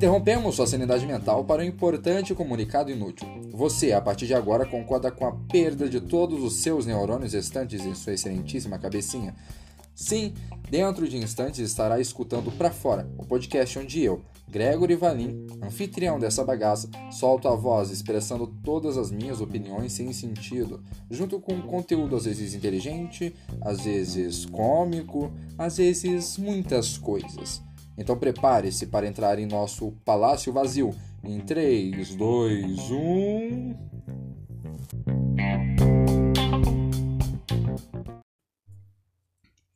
Interrompemos sua sanidade mental para um importante comunicado inútil. Você, a partir de agora, concorda com a perda de todos os seus neurônios restantes em sua excelentíssima cabecinha? Sim, dentro de instantes estará escutando Pra Fora, o podcast onde eu, Gregory Valim, anfitrião dessa bagaça, solto a voz expressando todas as minhas opiniões sem sentido, junto com conteúdo às vezes inteligente, às vezes cômico, às vezes muitas coisas. Então prepare-se para entrar em nosso palácio vazio em 3, 2, 1.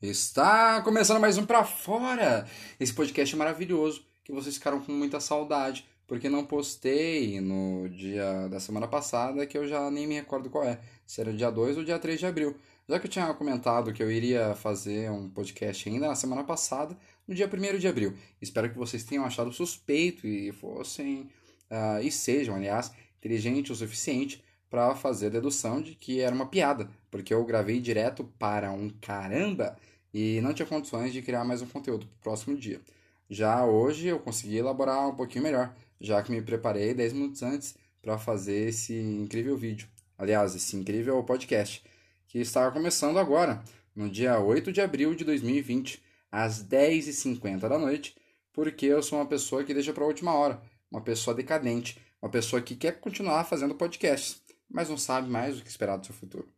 Está começando mais um Pra Fora! Esse podcast é maravilhoso que vocês ficaram com muita saudade porque não postei no dia da semana passada que eu já nem me recordo qual é, se era dia 2 ou dia 3 de abril. Já que eu tinha comentado que eu iria fazer um podcast ainda na semana passada, no dia 1 de abril. Espero que vocês tenham achado suspeito e fossem, uh, e sejam, aliás, inteligentes o suficiente para fazer a dedução de que era uma piada, porque eu gravei direto para um caramba e não tinha condições de criar mais um conteúdo para o próximo dia. Já hoje eu consegui elaborar um pouquinho melhor, já que me preparei 10 minutos antes para fazer esse incrível vídeo. Aliás, esse incrível podcast, que está começando agora, no dia 8 de abril de 2020 às 10h50 da noite, porque eu sou uma pessoa que deixa para a última hora, uma pessoa decadente, uma pessoa que quer continuar fazendo podcasts, mas não sabe mais o que esperar do seu futuro.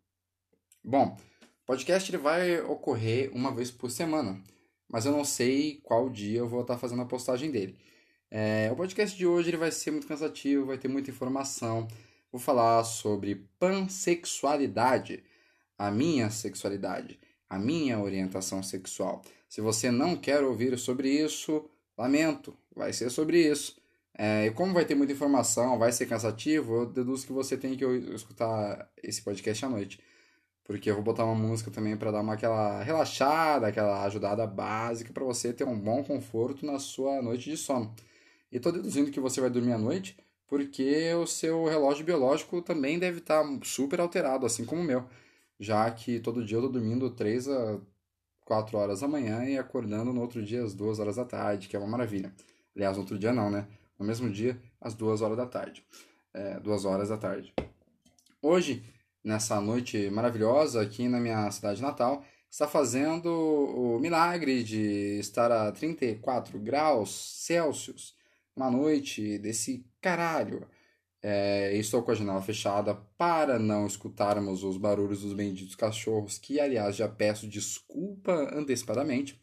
Bom, podcast ele vai ocorrer uma vez por semana, mas eu não sei qual dia eu vou estar fazendo a postagem dele. É, o podcast de hoje ele vai ser muito cansativo, vai ter muita informação. Vou falar sobre pansexualidade, a minha sexualidade, a minha orientação sexual. Se você não quer ouvir sobre isso, lamento, vai ser sobre isso. É, e como vai ter muita informação, vai ser cansativo, eu deduzo que você tem que escutar esse podcast à noite. Porque eu vou botar uma música também para dar uma aquela relaxada, aquela ajudada básica para você ter um bom conforto na sua noite de sono. E tô deduzindo que você vai dormir à noite porque o seu relógio biológico também deve estar tá super alterado, assim como o meu. Já que todo dia eu tô dormindo 3 a 4 horas da manhã e acordando no outro dia às 2 horas da tarde, que é uma maravilha. Aliás, no outro dia não, né? No mesmo dia, às 2 horas da tarde. É, 2 horas da tarde. Hoje, nessa noite maravilhosa aqui na minha cidade natal, está fazendo o milagre de estar a 34 graus Celsius. Uma noite desse caralho. É, estou com a janela fechada para não escutarmos os barulhos dos benditos cachorros, que aliás já peço desculpa antecipadamente.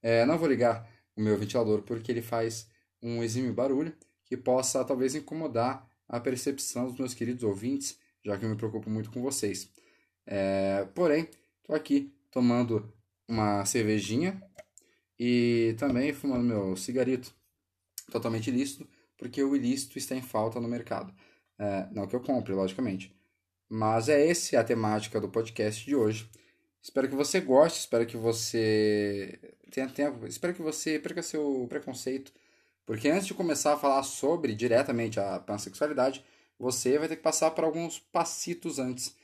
É, não vou ligar o meu ventilador porque ele faz um exímio barulho que possa talvez incomodar a percepção dos meus queridos ouvintes, já que eu me preocupo muito com vocês. É, porém, estou aqui tomando uma cervejinha e também fumando meu cigarito totalmente lícito porque o ilícito está em falta no mercado. É, não que eu compre, logicamente. Mas é essa a temática do podcast de hoje. Espero que você goste, espero que você tenha tempo, espero que você perca seu preconceito, porque antes de começar a falar sobre diretamente a pansexualidade, você vai ter que passar por alguns passitos antes.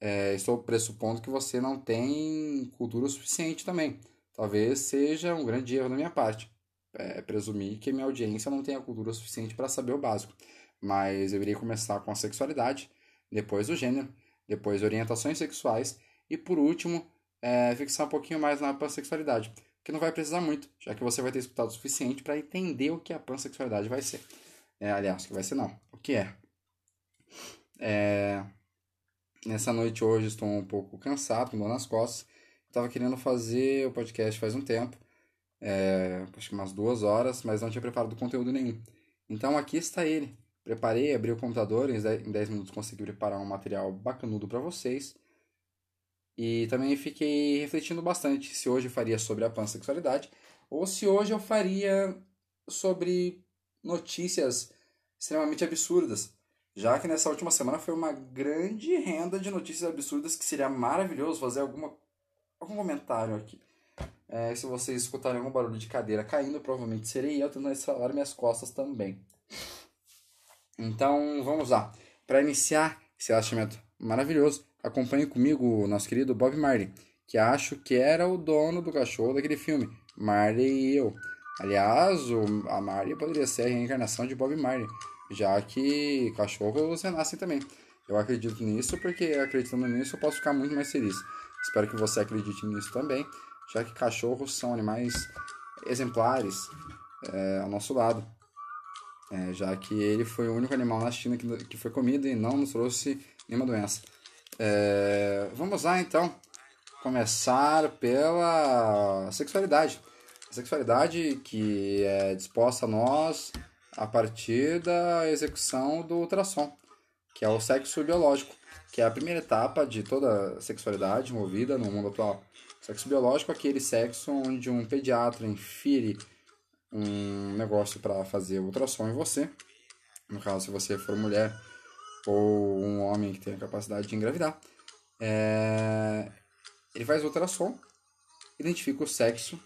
É, estou pressupondo que você não tem cultura suficiente também. Talvez seja um grande erro da minha parte é, presumir que minha audiência não tenha cultura suficiente para saber o básico. Mas eu irei começar com a sexualidade, depois o gênero, depois orientações sexuais e por último é, fixar um pouquinho mais na pansexualidade, que não vai precisar muito, já que você vai ter escutado o suficiente para entender o que a pansexualidade vai ser. É, aliás, que vai ser não, o que é. É. Nessa noite hoje estou um pouco cansado, com dor nas costas. Estava querendo fazer o podcast faz um tempo, é, acho que umas duas horas, mas não tinha preparado conteúdo nenhum. Então aqui está ele. Preparei, abri o computador, em 10 minutos consegui preparar um material bacanudo para vocês. E também fiquei refletindo bastante se hoje eu faria sobre a pansexualidade ou se hoje eu faria sobre notícias extremamente absurdas. Já que nessa última semana foi uma grande renda de notícias absurdas que seria maravilhoso fazer alguma, algum comentário aqui. É, se vocês escutarem algum barulho de cadeira caindo, provavelmente serei eu tentando estralar minhas costas também. Então, vamos lá. Para iniciar esse relaxamento maravilhoso, acompanhe comigo o nosso querido Bob Marley, que acho que era o dono do cachorro daquele filme, Marley e eu. Aliás, o, a Marley poderia ser a reencarnação de Bob Marley, já que cachorros renascem também. Eu acredito nisso porque acreditando nisso eu posso ficar muito mais feliz. Espero que você acredite nisso também, já que cachorros são animais exemplares é, ao nosso lado. É, já que ele foi o único animal na China que, que foi comido e não nos trouxe nenhuma doença. É, vamos lá então começar pela sexualidade. A sexualidade que é disposta a nós a partir da execução do ultrassom, que é o sexo biológico, que é a primeira etapa de toda a sexualidade envolvida no mundo atual. Sexo biológico é aquele sexo onde um pediatra infere um negócio para fazer ultrassom em você. No caso, se você for mulher ou um homem que tem a capacidade de engravidar. É... Ele faz ultrassom, identifica o sexo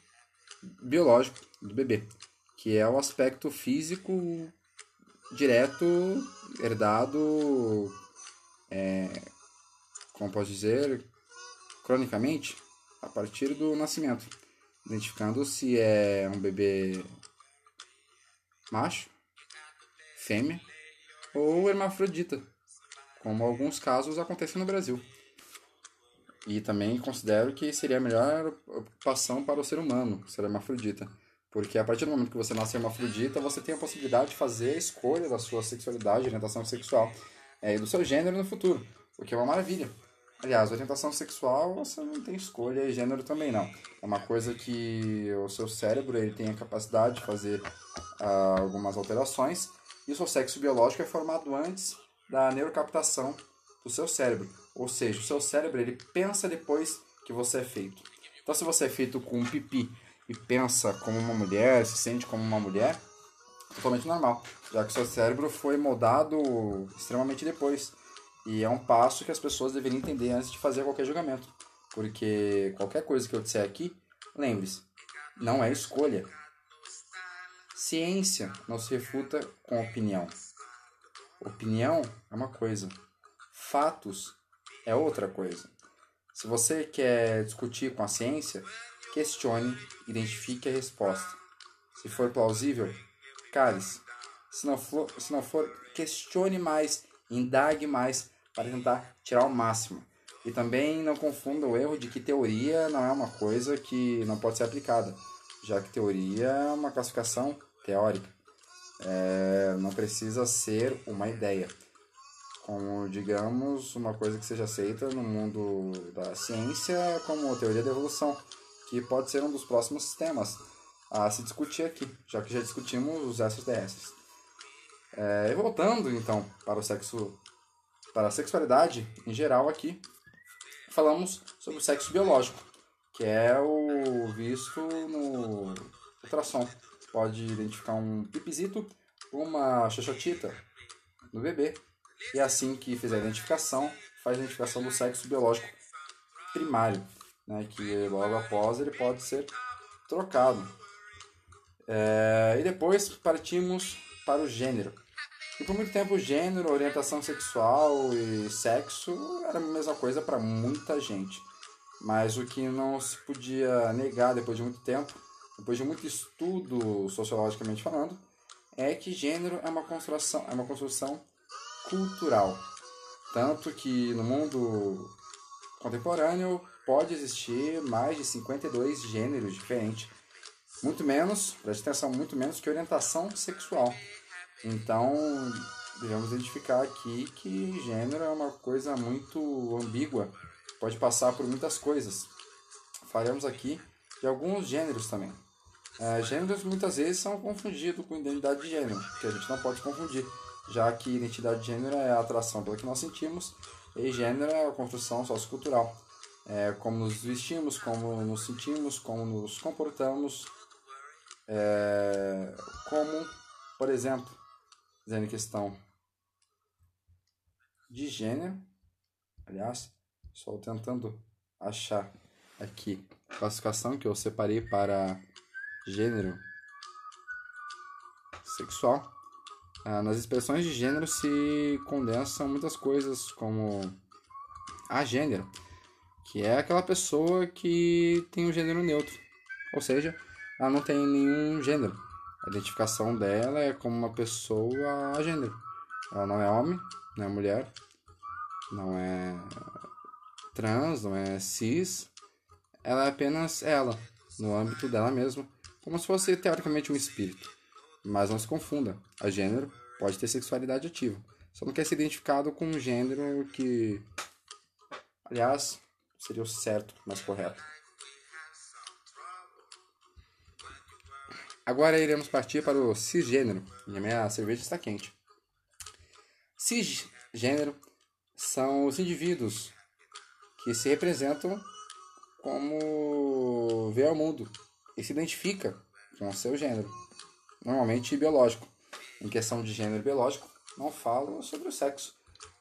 biológico do bebê, que é o aspecto físico direto, herdado, é... como posso dizer, cronicamente, a partir do nascimento, identificando se é um bebê macho, fêmea ou hermafrodita, como alguns casos acontecem no Brasil. E também considero que seria a melhor ocupação para o ser humano ser hermafrodita. Porque a partir do momento que você nasce hermafrodita, você tem a possibilidade de fazer a escolha da sua sexualidade, orientação sexual é, e do seu gênero no futuro, o que é uma maravilha. Aliás, orientação sexual você não tem escolha e gênero também não. É uma coisa que o seu cérebro ele tem a capacidade de fazer uh, algumas alterações e o seu sexo biológico é formado antes da neurocaptação do seu cérebro. Ou seja, o seu cérebro ele pensa depois que você é feito. Então, se você é feito com um pipi e pensa como uma mulher, se sente como uma mulher, totalmente normal, já que seu cérebro foi moldado extremamente depois. E é um passo que as pessoas deveriam entender antes de fazer qualquer julgamento. Porque qualquer coisa que eu disser aqui, lembre-se, não é escolha. Ciência não se refuta com opinião. Opinião é uma coisa, fatos é outra coisa. Se você quer discutir com a ciência, questione, identifique a resposta. Se for plausível, cale-se. Se não for, se não for, questione mais indague mais para tentar tirar o máximo. E também não confunda o erro de que teoria não é uma coisa que não pode ser aplicada, já que teoria é uma classificação teórica. É, não precisa ser uma ideia. Como, digamos, uma coisa que seja aceita no mundo da ciência, como a teoria da evolução, que pode ser um dos próximos temas a se discutir aqui, já que já discutimos os SDSs. É, e voltando então para o sexo, para a sexualidade em geral aqui, falamos sobre o sexo biológico, que é o visto no ultrassom. Pode identificar um pipizito, uma xoxotita no bebê, e assim que fizer a identificação, faz a identificação do sexo biológico primário, né, que logo após ele pode ser trocado. É, e depois partimos para o gênero. E por muito tempo, gênero, orientação sexual e sexo era a mesma coisa para muita gente. Mas o que não se podia negar depois de muito tempo, depois de muito estudo sociologicamente falando, é que gênero é uma construção, é uma construção cultural. Tanto que no mundo contemporâneo pode existir mais de 52 gêneros diferentes muito menos, preste atenção, muito menos que orientação sexual. Então, devemos identificar aqui que gênero é uma coisa muito ambígua, pode passar por muitas coisas. Faremos aqui de alguns gêneros também. É, gêneros muitas vezes são confundidos com identidade de gênero, que a gente não pode confundir, já que identidade de gênero é a atração pelo que nós sentimos e gênero é a construção sociocultural. É, como nos vestimos, como nos sentimos, como nos comportamos, é, como, por exemplo, dizendo questão de gênero, aliás, só tentando achar aqui a classificação que eu separei para gênero sexual. Ah, nas expressões de gênero se condensam muitas coisas como a gênero, que é aquela pessoa que tem um gênero neutro, ou seja, ela não tem nenhum gênero. A identificação dela é como uma pessoa a gênero. Ela não é homem, não é mulher, não é trans, não é cis. Ela é apenas ela, no âmbito dela mesma, como se fosse teoricamente um espírito. Mas não se confunda, a gênero pode ter sexualidade ativa. Só não quer ser identificado com um gênero que, aliás, seria o certo, mais correto. Agora iremos partir para o cisgênero. E minha cerveja está quente. Cisgênero são os indivíduos que se representam como vê ao mundo e se identifica com o seu gênero, normalmente biológico. Em questão de gênero biológico, não falo sobre o sexo,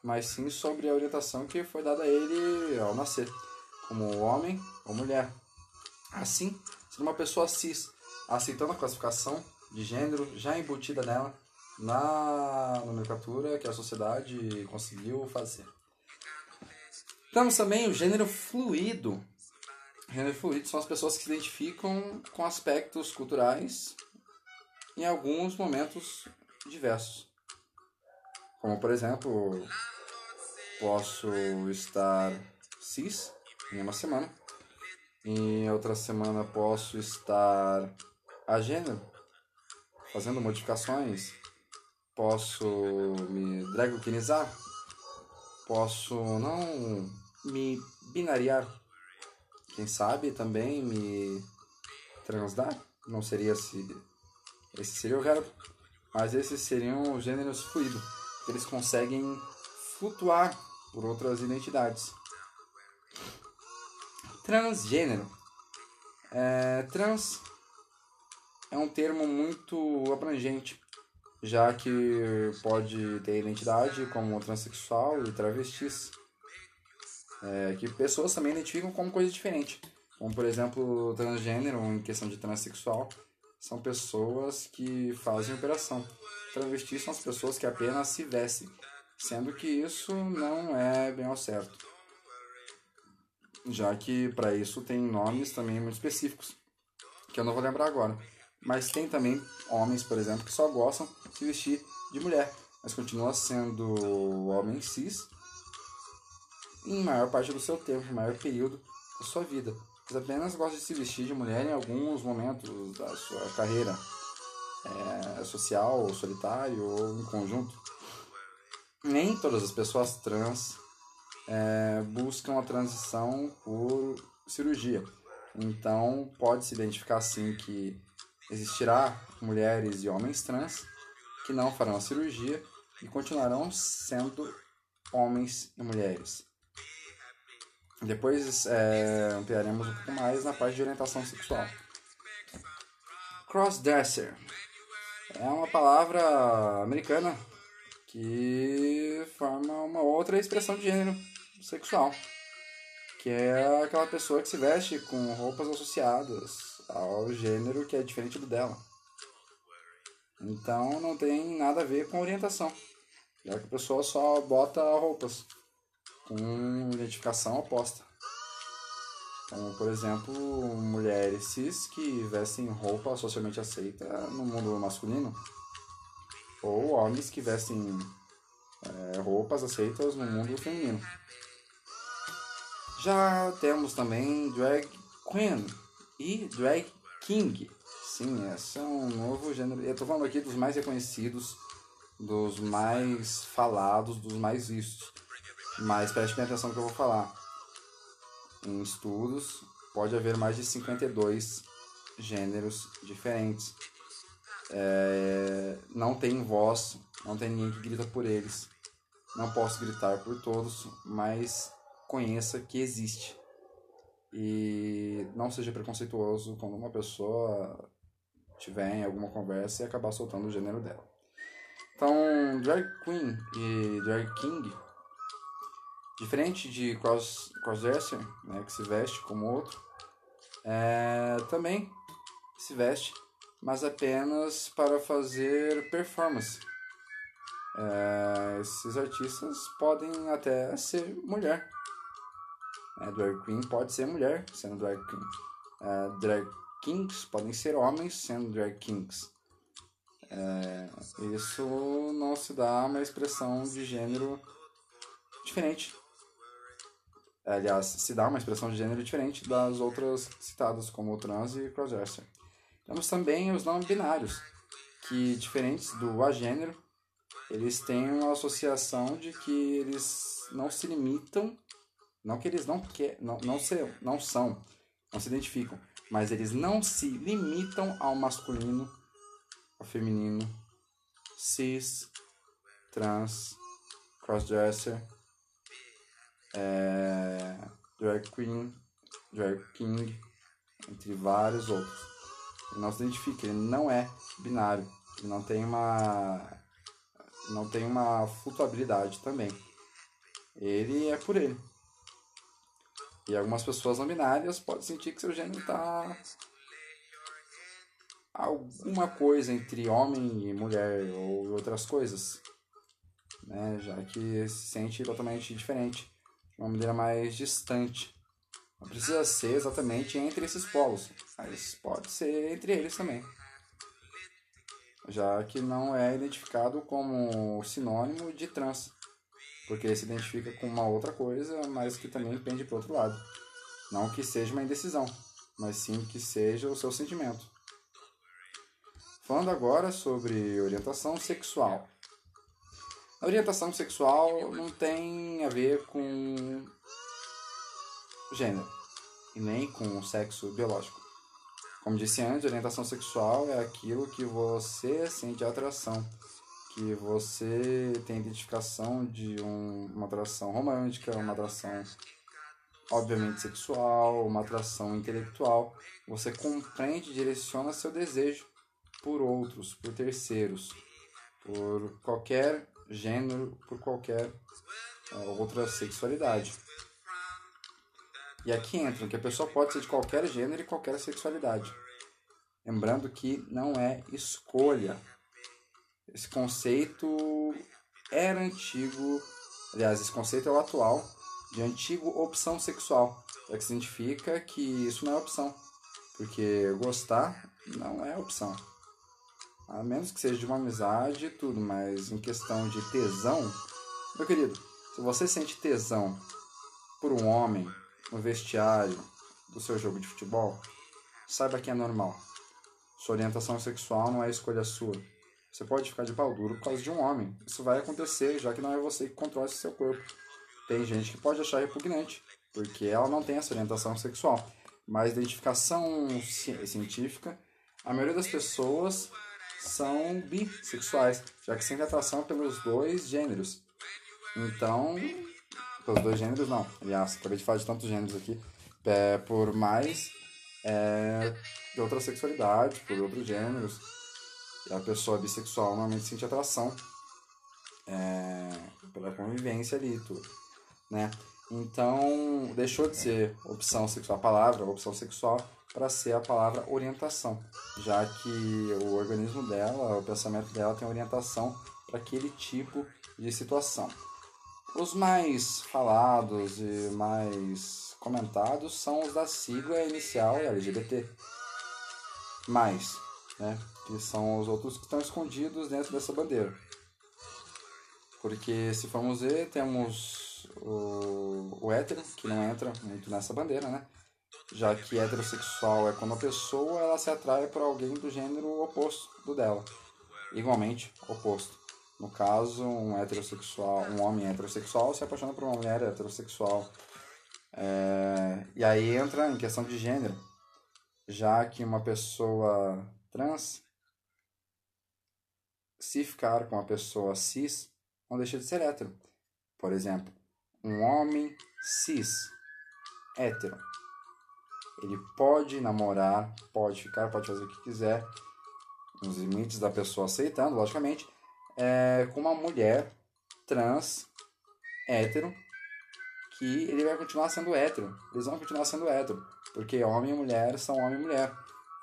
mas sim sobre a orientação que foi dada a ele ao nascer, como homem ou mulher. Assim, sendo uma pessoa cis, aceitando a classificação de gênero já embutida nela na nomenclatura que a sociedade conseguiu fazer. Temos também o gênero fluido. Gênero fluido são as pessoas que se identificam com aspectos culturais em alguns momentos diversos. Como, por exemplo, posso estar cis em uma semana, em outra semana posso estar a gênero, fazendo modificações, posso me dragokinizar, posso não me binariar, quem sabe também me transdar, não seria se esse seria o verbo, mas esses seriam os gêneros fluidos, eles conseguem flutuar por outras identidades. Transgênero. É, trans é um termo muito abrangente, já que pode ter identidade como transexual e travestis, é, que pessoas também identificam como coisa diferente. Como, por exemplo, transgênero, em questão de transexual, são pessoas que fazem operação. Travestis são as pessoas que apenas se vestem, sendo que isso não é bem ao certo. Já que para isso tem nomes também muito específicos, que eu não vou lembrar agora. Mas tem também homens, por exemplo, que só gostam de se vestir de mulher, mas continua sendo homem cis em maior parte do seu tempo, em maior período da sua vida. Mas apenas gosta de se vestir de mulher em alguns momentos da sua carreira é, social, ou solitário ou em conjunto. Nem todas as pessoas trans é, buscam a transição por cirurgia. Então, pode se identificar sim que Existirá mulheres e homens trans que não farão a cirurgia e continuarão sendo homens e mulheres. Depois é, ampliaremos um pouco mais na parte de orientação sexual. Crossdresser é uma palavra americana que forma uma outra expressão de gênero sexual, que é aquela pessoa que se veste com roupas associadas ao gênero que é diferente do dela. Então não tem nada a ver com orientação. Já que a pessoa só bota roupas com identificação oposta. Como, por exemplo, mulheres cis que vestem roupa socialmente aceita no mundo masculino. Ou homens que vestem é, roupas aceitas no mundo feminino. Já temos também drag queen, e drag king. Sim, esse é um novo gênero. Eu tô falando aqui dos mais reconhecidos, dos mais falados, dos mais vistos. Mas preste bem atenção no que eu vou falar. Em estudos, pode haver mais de 52 gêneros diferentes. É, não tem voz, não tem ninguém que grita por eles. Não posso gritar por todos, mas conheça que existe. E não seja preconceituoso quando uma pessoa tiver em alguma conversa e acabar soltando o gênero dela. Então, drag queen e drag king, diferente de cross, crossdresser, né, que se veste como outro, é, também se veste, mas apenas para fazer performance. É, esses artistas podem até ser mulher, é, drag queen pode ser mulher, sendo drag queen. É, drag kings podem ser homens sendo drag kings. É, isso não se dá uma expressão de gênero diferente. Aliás, se dá uma expressão de gênero diferente das outras citadas, como trans e crossdresser. Temos também os não binários, que diferentes do agênero, eles têm uma associação de que eles não se limitam, não que eles não quer, não, não, se, não são, não se identificam, mas eles não se limitam ao masculino, ao feminino, cis, trans, crossdresser, é, drag queen, drag king, entre vários outros. Ele não se identifica, ele não é binário, ele não tem uma não tem uma flutuabilidade também. Ele é por ele. E algumas pessoas não binárias podem sentir que seu gênero está alguma coisa entre homem e mulher ou outras coisas, né? Já que se sente totalmente diferente, de uma maneira mais distante. Não precisa ser exatamente entre esses polos, mas pode ser entre eles também. Já que não é identificado como sinônimo de trans, porque se identifica com uma outra coisa, mas que também pende para outro lado. Não que seja uma indecisão, mas sim que seja o seu sentimento. Falando agora sobre orientação sexual. A orientação sexual não tem a ver com gênero e nem com sexo biológico. Como disse antes, orientação sexual é aquilo que você sente atração, que você tem identificação de um, uma atração romântica, uma atração obviamente sexual, uma atração intelectual. Você compreende e direciona seu desejo por outros, por terceiros, por qualquer gênero, por qualquer uh, outra sexualidade. E aqui entra que a pessoa pode ser de qualquer gênero e qualquer sexualidade. Lembrando que não é escolha. Esse conceito era antigo, aliás, esse conceito é o atual, de antigo opção sexual. É que significa que isso não é opção. Porque gostar não é opção. A menos que seja de uma amizade e tudo, mas em questão de tesão, meu querido, se você sente tesão por um homem no vestiário do seu jogo de futebol, saiba que é normal. Sua orientação sexual não é escolha sua. Você pode ficar de pau duro por causa de um homem. Isso vai acontecer, já que não é você que controla o seu corpo. Tem gente que pode achar repugnante, porque ela não tem essa orientação sexual. Mas identificação científica, a maioria das pessoas são bissexuais, já que sentem atração pelos dois gêneros. Então, pelos dois gêneros não, aliás, acabei de falar de tantos gêneros aqui, é, por mais é, de outra sexualidade, por outros gêneros. E a pessoa bissexual normalmente sente atração é, pela convivência ali e tudo, né? Então, deixou de ser opção sexual, a palavra opção sexual, para ser a palavra orientação, já que o organismo dela, o pensamento dela tem orientação para aquele tipo de situação. Os mais falados e mais comentados são os da sigla inicial LGBT, mais, né, que são os outros que estão escondidos dentro dessa bandeira. Porque se formos ver, temos o, o hétero, que não entra muito nessa bandeira, né? já que heterossexual é quando a pessoa ela se atrai por alguém do gênero oposto do dela, igualmente oposto. No caso, um heterossexual, um homem heterossexual se apaixona por uma mulher heterossexual. É, e aí entra em questão de gênero, já que uma pessoa trans, se ficar com uma pessoa cis, não deixa de ser hétero. Por exemplo, um homem cis, hétero, ele pode namorar, pode ficar, pode fazer o que quiser, nos limites da pessoa aceitando, logicamente, é, com uma mulher trans, hétero, que ele vai continuar sendo hétero. Eles vão continuar sendo hétero, porque homem e mulher são homem e mulher.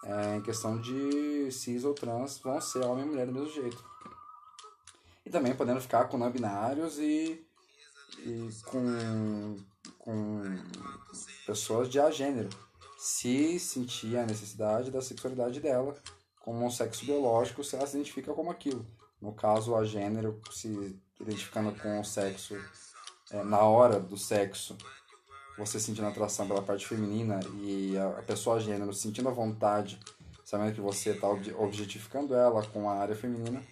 É, em questão de cis ou trans, vão ser homem e mulher do mesmo jeito. E também podendo ficar com não binários e, e com, com pessoas de agênero se sentir a necessidade da sexualidade dela como um sexo biológico, se ela se identifica como aquilo. No caso, a gênero se identificando com o sexo é, na hora do sexo, você sentindo atração pela parte feminina e a, a pessoa gênero sentindo a vontade, sabendo que você está objetificando ela com a área feminina,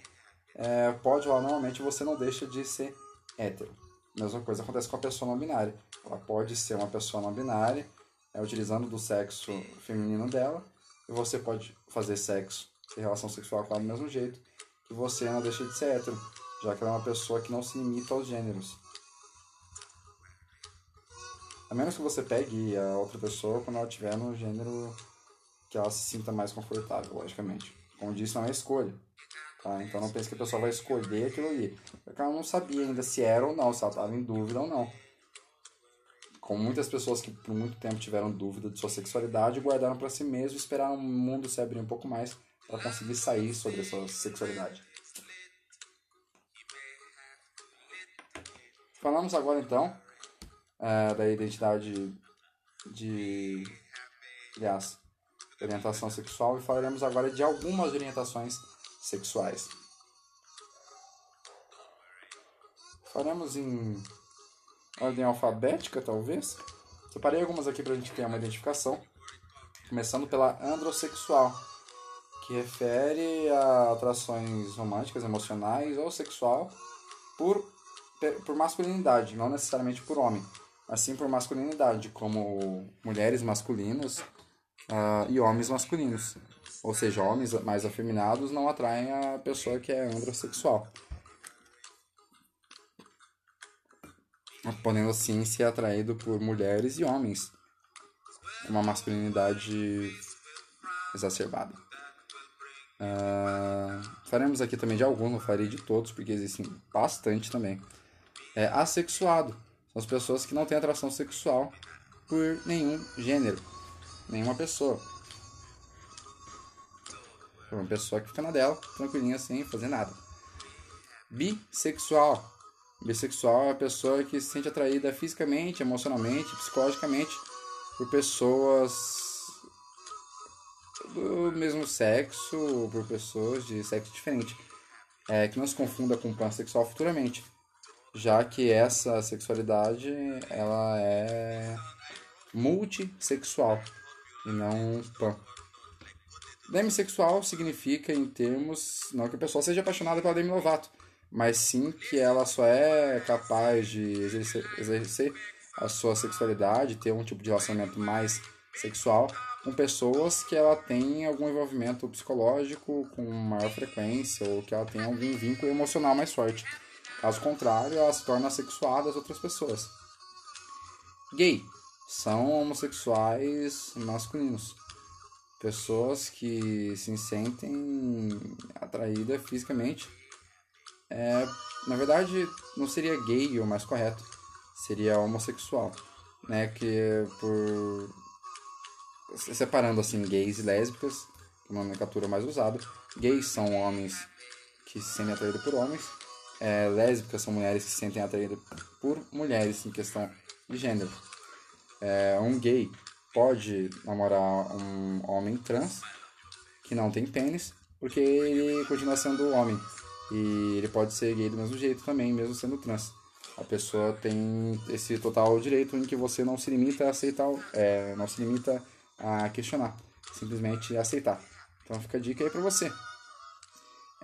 é, pode rolar normalmente você não deixa de ser hétero. Mesma coisa acontece com a pessoa não binária. Ela pode ser uma pessoa não binária, é, utilizando do sexo feminino dela, e você pode fazer sexo e relação sexual com ela do mesmo jeito, que você não deixa de ser hétero, já que ela é uma pessoa que não se limita aos gêneros. A menos que você pegue a outra pessoa quando ela estiver no gênero que ela se sinta mais confortável, logicamente. Como disse, não é escolha. Tá? Então não pense que a pessoa vai escolher aquilo ali. Porque ela não sabia ainda se era ou não, se ela estava em dúvida ou não. Como muitas pessoas que por muito tempo tiveram dúvida de sua sexualidade, guardaram para si mesmo e esperaram o mundo se abrir um pouco mais para conseguir sair sobre a sua sexualidade. Falamos agora então é, da identidade de aliás, orientação sexual e falaremos agora de algumas orientações sexuais. Faremos em ordem alfabética, talvez. Separei algumas aqui para a gente ter uma identificação. Começando pela androssexual, que refere a atrações românticas, emocionais ou sexual por, por masculinidade, não necessariamente por homem, mas sim por masculinidade, como mulheres masculinas uh, e homens masculinos. Ou seja, homens mais afeminados não atraem a pessoa que é androssexual. podendo assim ser atraído por mulheres e homens uma masculinidade exacerbada. Uh, faremos aqui também de alguns, não farei de todos, porque existem bastante também. É, assexuado são as pessoas que não têm atração sexual por nenhum gênero, nenhuma pessoa. É uma pessoa que fica na dela, tranquilinha, sem fazer nada. Bissexual Bissexual é a pessoa que se sente atraída fisicamente, emocionalmente, psicologicamente por pessoas do mesmo sexo ou por pessoas de sexo diferente. É, que não se confunda com pansexual futuramente, já que essa sexualidade ela é multissexual e não pan. Demissexual significa, em termos, não que a pessoa seja apaixonada pela Demi Lovato, mas sim que ela só é capaz de exercer, exercer a sua sexualidade, ter um tipo de relacionamento mais sexual com pessoas que ela tem algum envolvimento psicológico com maior frequência ou que ela tem algum vínculo emocional mais forte. Caso contrário, ela se torna sexuada das outras pessoas. Gay são homossexuais masculinos. Pessoas que se sentem atraídas fisicamente é, na verdade, não seria gay o mais correto, seria homossexual, né? Que por separando assim gays e lésbicas, uma nomenclatura mais usada, gays são homens que se sentem atraídos por homens, é, lésbicas são mulheres que se sentem atraídas por mulheres em questão de gênero. É, um gay pode namorar um homem trans que não tem pênis, porque ele continua sendo homem. E ele pode ser gay do mesmo jeito também, mesmo sendo trans. A pessoa tem esse total direito em que você não se limita a aceitar, é, não se limita a questionar, simplesmente aceitar. Então fica a dica aí pra você.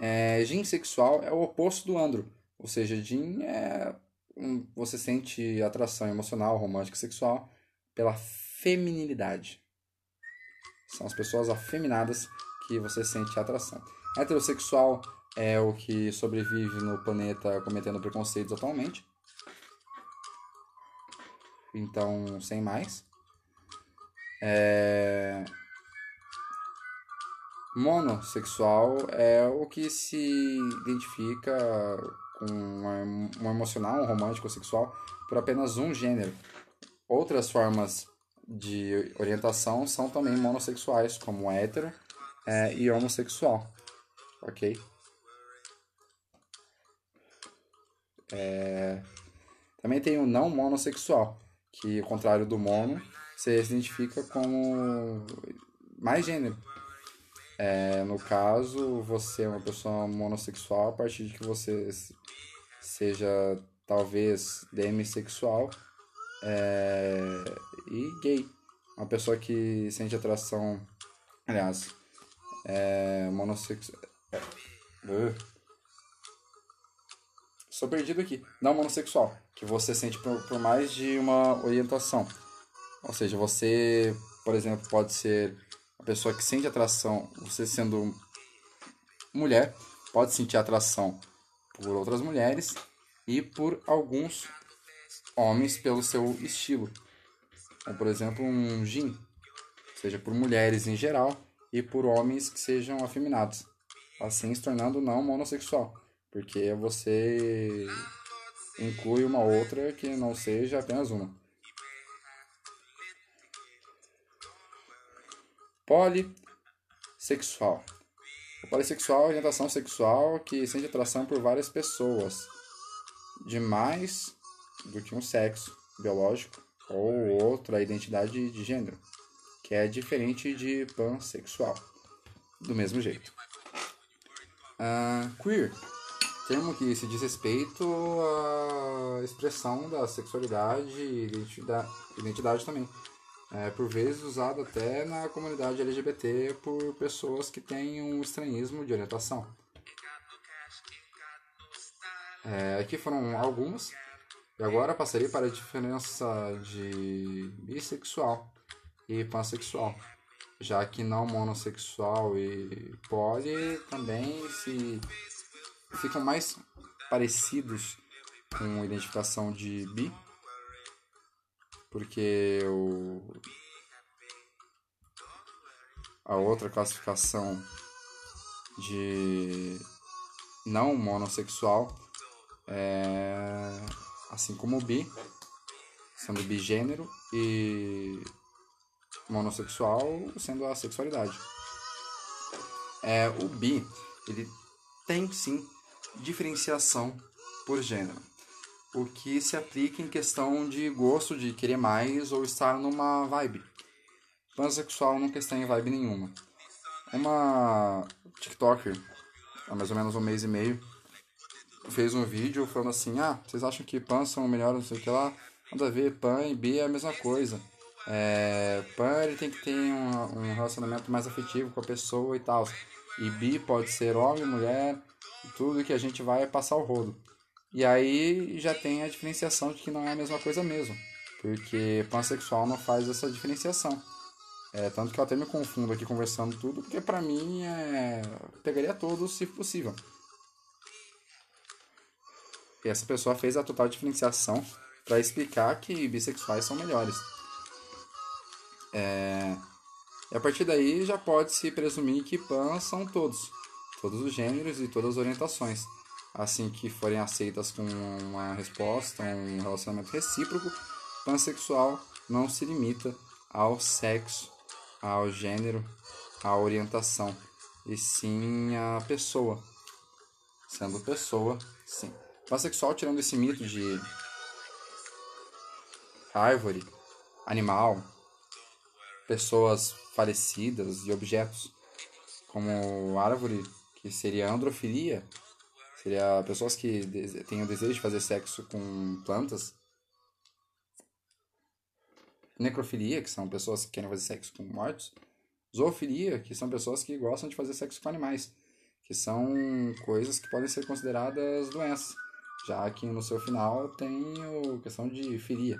É, gin sexual é o oposto do andro, ou seja, gin é um, você sente atração emocional, romântica, sexual pela feminilidade. São as pessoas afeminadas que você sente atração. Heterossexual é o que sobrevive no planeta cometendo preconceitos atualmente. Então, sem mais. É... Monossexual é o que se identifica com um emocional, um romântico sexual por apenas um gênero. Outras formas de orientação são também monossexuais, como hétero é, e homossexual. Ok? É... Também tem o não monossexual, que ao contrário do mono, se identifica como mais gênero. É, no caso, você é uma pessoa monossexual a partir de que você seja talvez demissexual é, e gay. Uma pessoa que sente atração, aliás, é, monossexual. Uh. Sou perdido aqui. Não monossexual, que você sente por, por mais de uma orientação. Ou seja, você, por exemplo, pode ser a pessoa que sente atração, você sendo mulher, pode sentir atração por outras mulheres e por alguns homens pelo seu estilo. Como, por exemplo, um gin, seja por mulheres em geral e por homens que sejam afeminados, assim se tornando não monossexual, porque você inclui uma outra que não seja apenas uma. Polissexual. Polissexual é orientação sexual que sente atração por várias pessoas, de mais do que um sexo biológico ou outra identidade de gênero, que é diferente de pansexual, do mesmo jeito. Uh, queer, termo que se diz respeito à expressão da sexualidade e identidade, identidade também, é, por vezes usado até na comunidade LGBT por pessoas que têm um estranhismo de orientação. É, aqui foram algumas, e agora passarei para a diferença de bissexual e pansexual, já que não monossexual e poli também se ficam mais parecidos com identificação de bi porque o, a outra classificação de não monossexual é assim como o bi, sendo bigênero e monossexual sendo a sexualidade. É, o bi, ele tem sim diferenciação por gênero o que se aplica em questão de gosto, de querer mais ou estar numa vibe. Pansexual nunca está em vibe nenhuma. Uma TikToker, há mais ou menos um mês e meio, fez um vídeo falando assim: Ah, vocês acham que pan são melhores, não sei o que lá? Nada a ver, pan e bi é a mesma coisa. É, pan ele tem que ter um, um relacionamento mais afetivo com a pessoa e tal. E bi pode ser homem, mulher, tudo que a gente vai passar o rodo. E aí já tem a diferenciação de que não é a mesma coisa mesmo. Porque pansexual não faz essa diferenciação. É, tanto que eu até me confundo aqui conversando tudo, porque pra mim é. pegaria todos se possível. E essa pessoa fez a total diferenciação para explicar que bissexuais são melhores. É... E a partir daí já pode se presumir que pan são todos, todos os gêneros e todas as orientações assim que forem aceitas com uma resposta, um relacionamento recíproco, pansexual não se limita ao sexo, ao gênero, à orientação, e sim à pessoa. Sendo pessoa, sim. Pansexual, tirando esse mito de árvore, animal, pessoas falecidas e objetos, como árvore, que seria androfilia, Seria pessoas que têm o desejo de fazer sexo com plantas. Necrofilia, que são pessoas que querem fazer sexo com mortos. Zoofilia, que são pessoas que gostam de fazer sexo com animais. Que são coisas que podem ser consideradas doenças. Já que no seu final tem a questão de filia,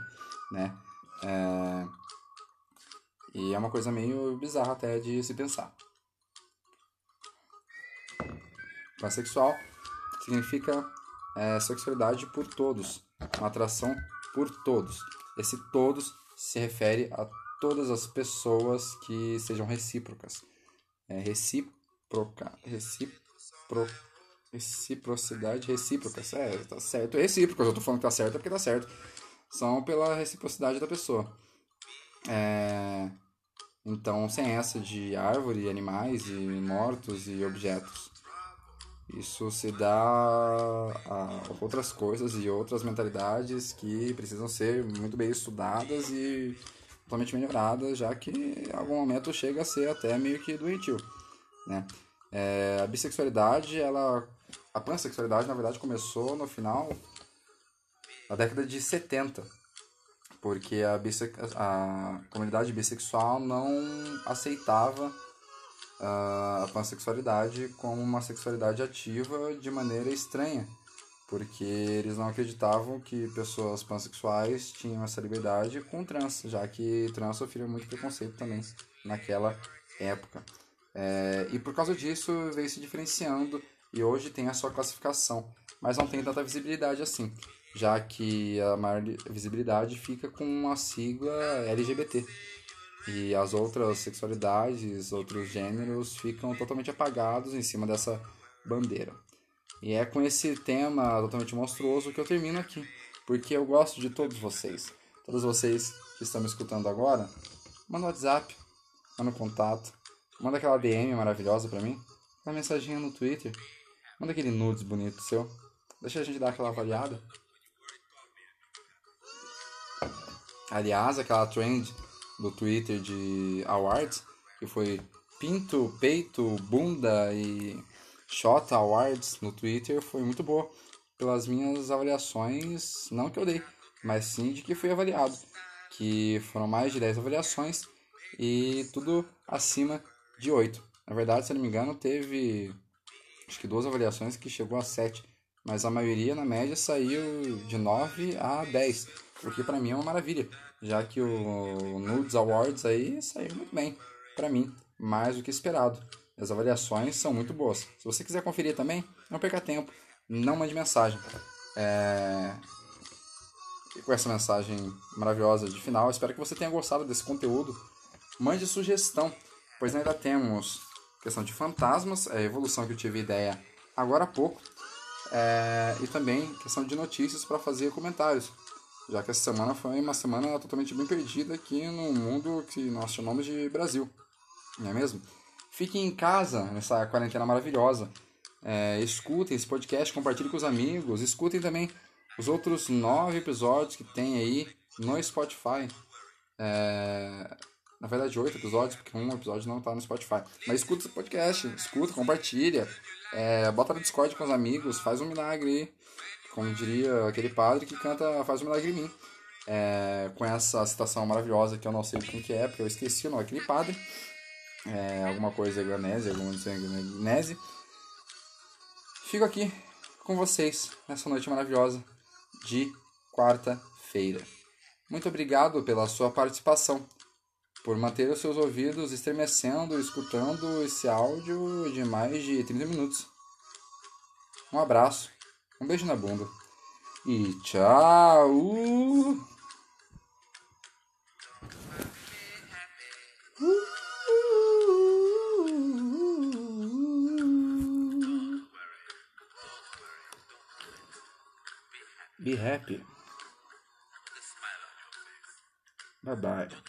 né? É... E é uma coisa meio bizarra até de se pensar. Pansexual significa é, sexualidade por todos, uma atração por todos. Esse todos se refere a todas as pessoas que sejam recíprocas. É, recíproca, recípro, reciprocidade recíproca, é, tá certo. Recíprocas, eu tô falando que tá certo porque tá certo. São pela reciprocidade da pessoa. É, então, sem essa de árvore, animais e mortos e objetos. Isso se dá a outras coisas e outras mentalidades que precisam ser muito bem estudadas e totalmente melhorada, já que em algum momento chega a ser até meio que doentio, né? É, a bissexualidade, ela... A pansexualidade, na verdade, começou no final da década de 70, porque a, bisse... a comunidade bissexual não aceitava a pansexualidade como uma sexualidade ativa de maneira estranha, porque eles não acreditavam que pessoas pansexuais tinham essa liberdade com trans, já que trans sofria muito preconceito também naquela época. É, e por causa disso veio se diferenciando e hoje tem a sua classificação, mas não tem tanta visibilidade assim, já que a maior visibilidade fica com a sigla LGBT. E as outras sexualidades, outros gêneros ficam totalmente apagados em cima dessa bandeira. E é com esse tema totalmente monstruoso que eu termino aqui, porque eu gosto de todos vocês. Todos vocês que estão me escutando agora, manda um WhatsApp, manda um contato, manda aquela DM maravilhosa pra mim, uma mensagem no Twitter, manda aquele nudes bonito seu, deixa a gente dar aquela avaliada. Aliás, aquela trend do Twitter de awards, que foi pinto, peito, bunda e Shot Awards no Twitter foi muito boa pelas minhas avaliações, não que eu dei, mas sim de que fui avaliado, que foram mais de 10 avaliações e tudo acima de 8. Na verdade, se não me engano, teve acho que duas avaliações que chegou a 7, mas a maioria na média saiu de 9 a 10, o que para mim é uma maravilha, já que o Nudes Awards aí saiu muito bem para mim, mais do que esperado. As avaliações são muito boas. Se você quiser conferir também, não perca tempo, não mande mensagem. É... E com essa mensagem maravilhosa de final, espero que você tenha gostado desse conteúdo. Mande sugestão, pois ainda temos questão de fantasmas, a evolução que eu tive ideia agora há pouco, é... e também questão de notícias para fazer comentários, já que essa semana foi uma semana totalmente bem perdida aqui no mundo que nós chamamos de Brasil, não é mesmo? Fiquem em casa nessa quarentena maravilhosa. É, escutem esse podcast, compartilhem com os amigos. Escutem também os outros nove episódios que tem aí no Spotify. É, na verdade, oito episódios, porque um episódio não está no Spotify. Mas escuta esse podcast, escuta, compartilha. É, bota no Discord com os amigos, faz um milagre aí. Como diria aquele padre que canta Faz um milagre em mim. É, com essa citação maravilhosa que eu não sei quem que é, porque eu esqueci o nome daquele padre é, alguma coisa Granese, alguma coisa Granese. Fico aqui com vocês nessa noite maravilhosa de quarta-feira. Muito obrigado pela sua participação, por manter os seus ouvidos estremecendo, escutando esse áudio de mais de 30 minutos. Um abraço, um beijo na bunda e tchau! Be happy. Bye bye.